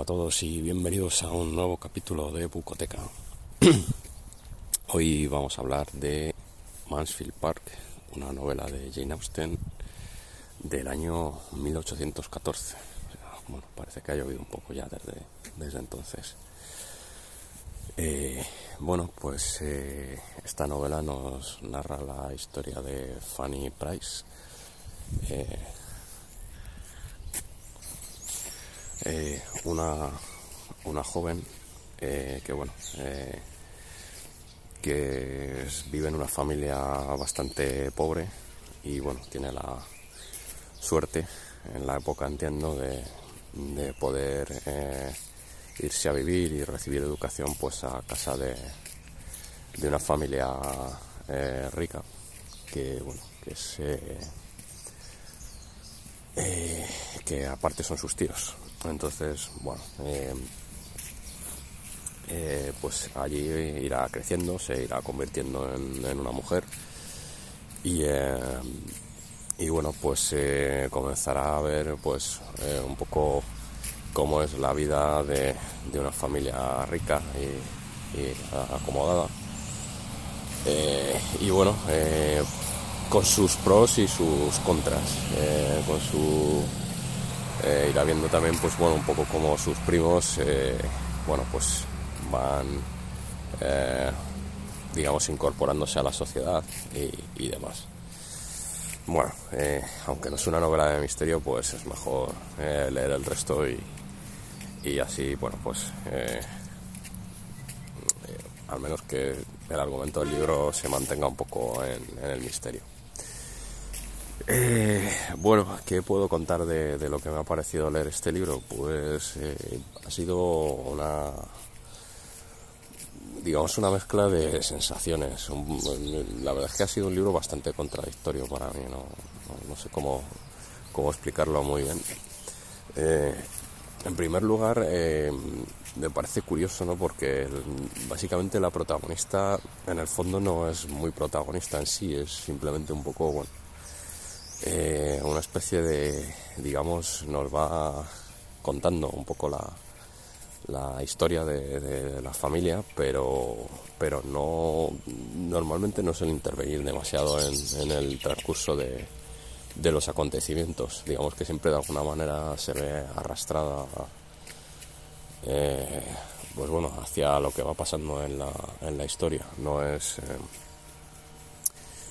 A todos y bienvenidos a un nuevo capítulo de Bucoteca. Hoy vamos a hablar de Mansfield Park, una novela de Jane Austen del año 1814. Bueno, parece que ha llovido un poco ya desde, entonces. Eh, bueno, pues eh, esta novela nos narra la historia de Fanny Price. Eh, eh, una, una joven eh, que bueno eh, que vive en una familia bastante pobre y bueno tiene la suerte en la época entiendo de, de poder irse a vivir y recibir educación pues a casa de, de una familia rica que bueno que es que aparte son sus tíos. Entonces, bueno, eh, eh, pues allí irá creciendo, se irá convirtiendo en, una mujer y, eh, y bueno, pues comenzará a ver pues un poco cómo es la vida de, de una familia rica y, y acomodada. Y bueno, con sus pros y sus contras, con su eh, irá viendo también pues bueno un poco como sus primos eh, bueno pues van eh, digamos incorporándose a la sociedad y, demás. Bueno eh, aunque no es una novela de misterio pues es mejor leer el resto y, y así bueno pues al menos que el argumento del libro se mantenga un poco en el misterio eh, bueno, ¿qué puedo contar de, lo que me ha parecido leer este libro? Pues eh, ha sido una, digamos, una mezcla de sensaciones. La verdad es que ha sido un libro bastante contradictorio para mí, no, sé cómo, cómo explicarlo muy bien. Eh, en primer lugar, eh, me parece curioso, ¿no? Porque básicamente la protagonista, en el fondo, no es muy protagonista en sí, es simplemente un poco, bueno, eh, una especie de, digamos, nos va contando un poco la, la historia de, la familia, pero, pero no, normalmente no suele intervenir demasiado en, en el transcurso de, de los acontecimientos. Digamos que siempre de alguna manera se ve arrastrada, eh, pues bueno, hacia lo que va pasando en la, en la historia. No es eh,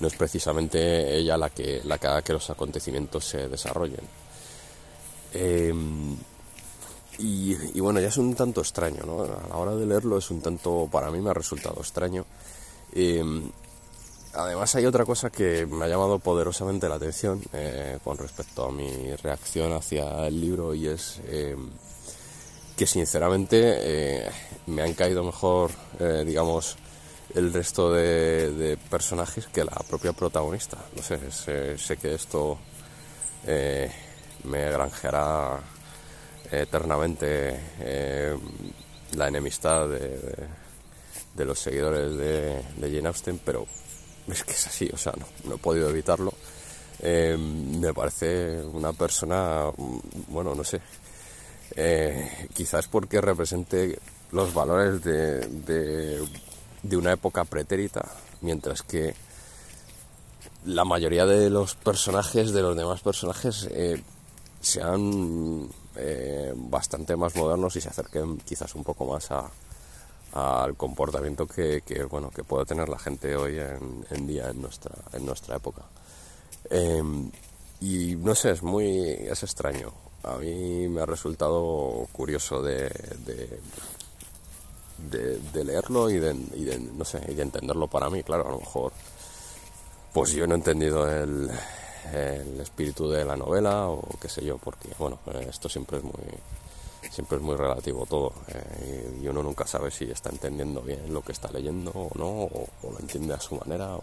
no es precisamente ella la que, la que haga que los acontecimientos se desarrollen. Eh, y, y bueno, ya es un tanto extraño, ¿no? A la hora de leerlo es un tanto, para mí me ha resultado extraño. Eh, además hay otra cosa que me ha llamado poderosamente la atención eh, con respecto a mi reacción hacia el libro y es eh, que sinceramente eh, me han caído mejor, eh, digamos, el resto de, personajes que la propia protagonista. No sé, sé, que esto eh, me granjeará eternamente la enemistad de, los seguidores de, de, Jane Austen, pero es que es así, o sea, no, he podido evitarlo. me parece una persona, bueno, no sé, eh, quizás porque represente los valores de, de, una época pretérita, mientras que la mayoría de los personajes, de los demás personajes, eh, sean eh, bastante más modernos y se acerquen quizás un poco más a, al comportamiento que, bueno que puede tener la gente hoy en, día en nuestra en nuestra época. Y no sé es muy es extraño. A mí me ha resultado curioso de, leerlo y de, no sé, y de entenderlo para mí, claro, a lo mejor pues yo no he entendido el, espíritu de la novela o qué sé yo, porque bueno, esto siempre es muy siempre es muy relativo todo eh, y uno nunca sabe si está entendiendo bien lo que está leyendo o no, o, lo entiende a su manera,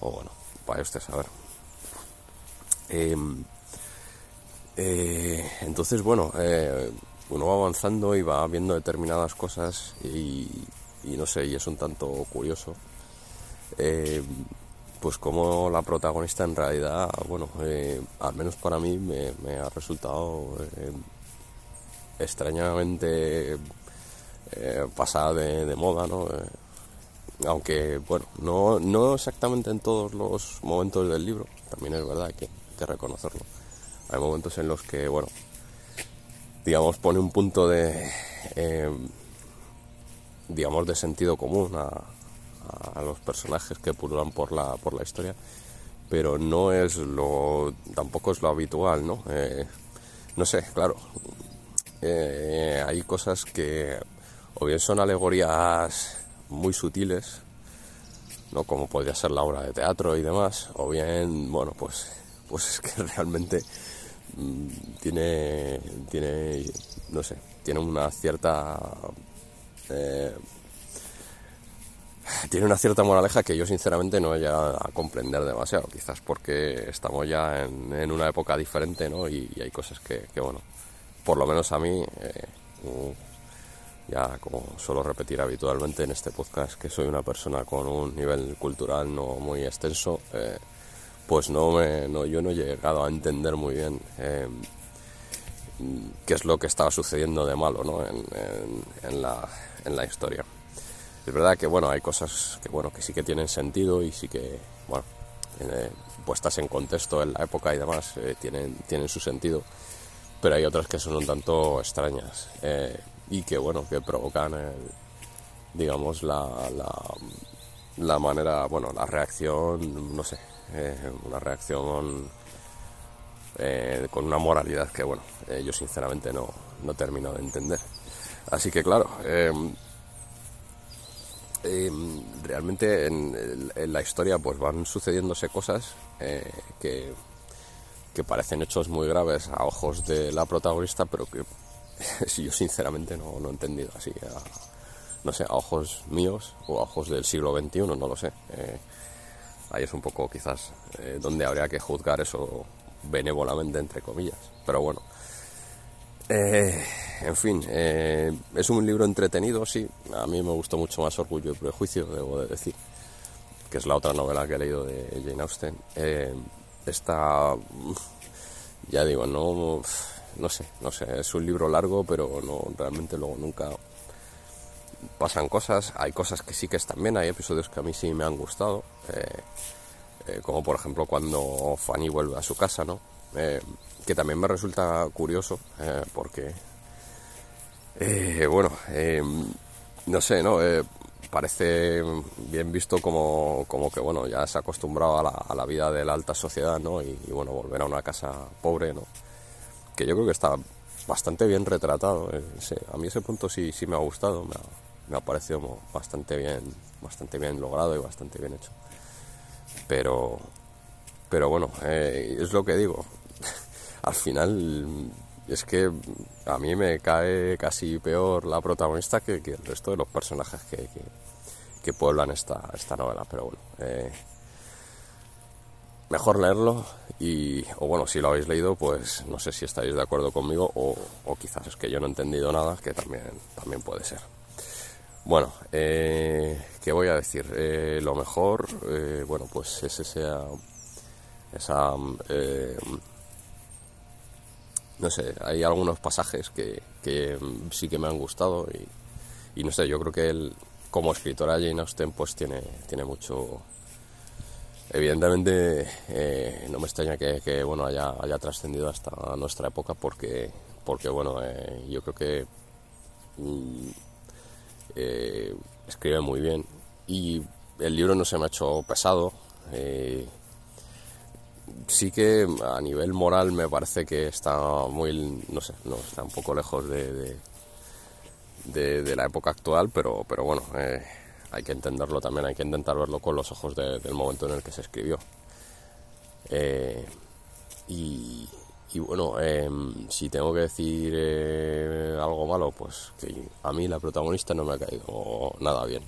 o, bueno, vaya usted saber. Em, eh, entonces, bueno, eh, uno va avanzando y va viendo determinadas cosas y, no sé, y es un tanto curioso. Eh, pues como la protagonista en realidad, bueno, al menos para mí me, ha resultado extrañamente pasada de, moda, ¿no? aunque, bueno, no, no exactamente en todos los momentos del libro, también es verdad que hay que reconocerlo hay momentos en los que, bueno, digamos, pone un punto de, eh, digamos, de sentido común a, los personajes que pululan por la, por la historia, pero no es lo, tampoco es lo habitual, ¿no? Eh, no sé, claro, eh, hay cosas que o bien son alegorías muy sutiles, ¿no? Como podría ser la obra de teatro y demás, o bien, bueno, pues, pues es que realmente tiene, tiene, no sé, tiene una cierta... Eh, tiene una cierta moraleja que yo sinceramente no he a comprender demasiado, quizás porque estamos ya en, una época diferente, ¿no? Y, hay cosas que, bueno, por lo menos a mí, eh, ya como suelo repetir habitualmente en este podcast, que soy una persona con un nivel cultural no muy extenso, eh, pues no, me, no yo no he llegado a entender muy bien eh, qué es lo que estaba sucediendo de malo ¿no? en, la, en la historia. Es verdad que bueno, hay cosas que bueno que sí que tienen sentido y sí que bueno eh, puestas en contexto en la época y demás eh, tienen, tienen su sentido, pero hay otras que son un tanto extrañas y que bueno que provocan digamos la, la manera bueno la reacción no sé eh, una reacción eh, con una moralidad que, bueno, eh, yo sinceramente no, no termino de entender. Así que, claro, em, em, realmente en, la historia pues van sucediéndose cosas que, que parecen hechos muy graves a ojos de la protagonista, pero que yo sinceramente no, no he entendido así. No sé, a ojos míos o a ojos del siglo XXI, no lo sé ahí es un poco quizás eh, donde habría que juzgar eso benévolamente, entre comillas. Pero bueno, eh, en fin, eh, es un libro entretenido, sí. A mí me gustó mucho más Orgullo y Prejuicio, debo de decir, que es la otra novela que he leído de Jane Austen. esta, ya digo, no, no sé, no sé, es un libro largo, pero no realmente luego nunca pasan cosas, hay cosas que sí que están bien, hay episodios que a mí sí me han gustado, eh, eh, como por ejemplo cuando Fanny vuelve a su casa, ¿no? Eh, que también me resulta curioso, porque, bueno, no sé, ¿no? parece bien visto como, como, que, bueno, ya se ha acostumbrado a la, a la vida de la alta sociedad, ¿no? Y, bueno, volver a una casa pobre, ¿no? Que yo creo que está bastante bien retratado. a mí ese punto sí, sí me ha gustado, me ha parecido bastante bien, bastante bien logrado y bastante bien hecho. Pero, pero bueno, eh, es lo que digo. Al final es que a mí me cae casi peor la protagonista que, el resto de los personajes que, que, pueblan esta, esta novela. Pero bueno, eh, mejor leerlo y, o bueno, si lo habéis leído, pues no sé si estáis de acuerdo conmigo o, quizás es que yo no he entendido nada, que también, también puede ser. Bueno, eh, ¿qué voy a decir? Eh, lo mejor, bueno, pues es esa, esa no sé, hay algunos pasajes que, sí que me han gustado y, no sé, yo creo que él, como escritora Jane Austen, pues tiene, tiene mucho... Evidentemente eh, no me extraña que, bueno haya, haya trascendido hasta nuestra época porque, porque bueno, eh, yo creo que mm, eh, escribe muy bien y el libro no se me ha hecho pesado sí que a nivel moral me parece que está muy, no sé, no, está un poco lejos de, de, la época actual, pero, pero bueno, eh, hay que entenderlo también, hay que intentar verlo con los ojos del momento en el que se escribió. Eh, y, bueno, em, si tengo que decir eh, algo malo, pues que a mí la protagonista no me ha caído nada bien.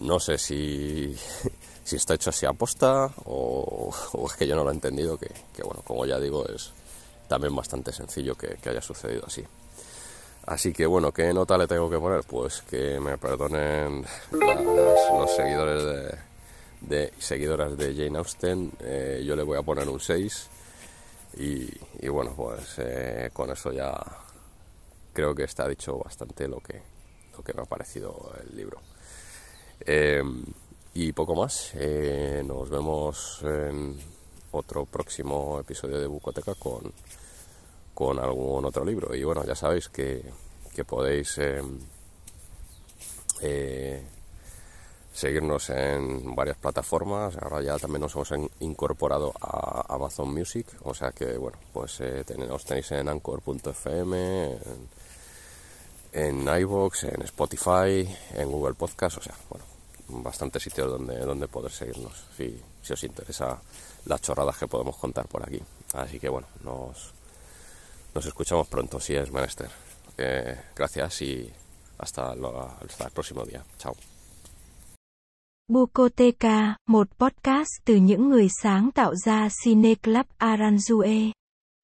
No sé si si está hecho así a posta o, es que yo no lo he entendido, que, bueno, como ya digo, es también bastante sencillo que, haya sucedido así. Así que bueno, ¿qué nota le tengo que poner? Pues que me perdonen los seguidores de, seguidoras de Jane Austen, eh, yo le voy a poner un 6 y, bueno, pues eh, con eso ya creo que está dicho bastante lo que, lo que me ha parecido el libro. Eh, y poco más. Eh, nos vemos en otro próximo episodio de Bucoteca con, con algún otro libro. Y bueno, ya sabéis que, podéis em, eh, seguirnos en varias plataformas. Ahora ya también nos hemos incorporado a Amazon Music. O sea que, bueno, pues eh, tenéis en anchor.fm, en, en iVoox, en Spotify, en Google Podcast. O sea, bueno bastantes sitios donde, donde poder seguirnos, si, si os interesa las chorradas que podemos contar por aquí. Así que bueno, nos, nos escuchamos pronto, si es menester. Eh, gracias y hasta, lo, hasta el próximo día. Chao. Bukoteca, một podcast từ những người sáng tạo ra Cine Club Aranjue.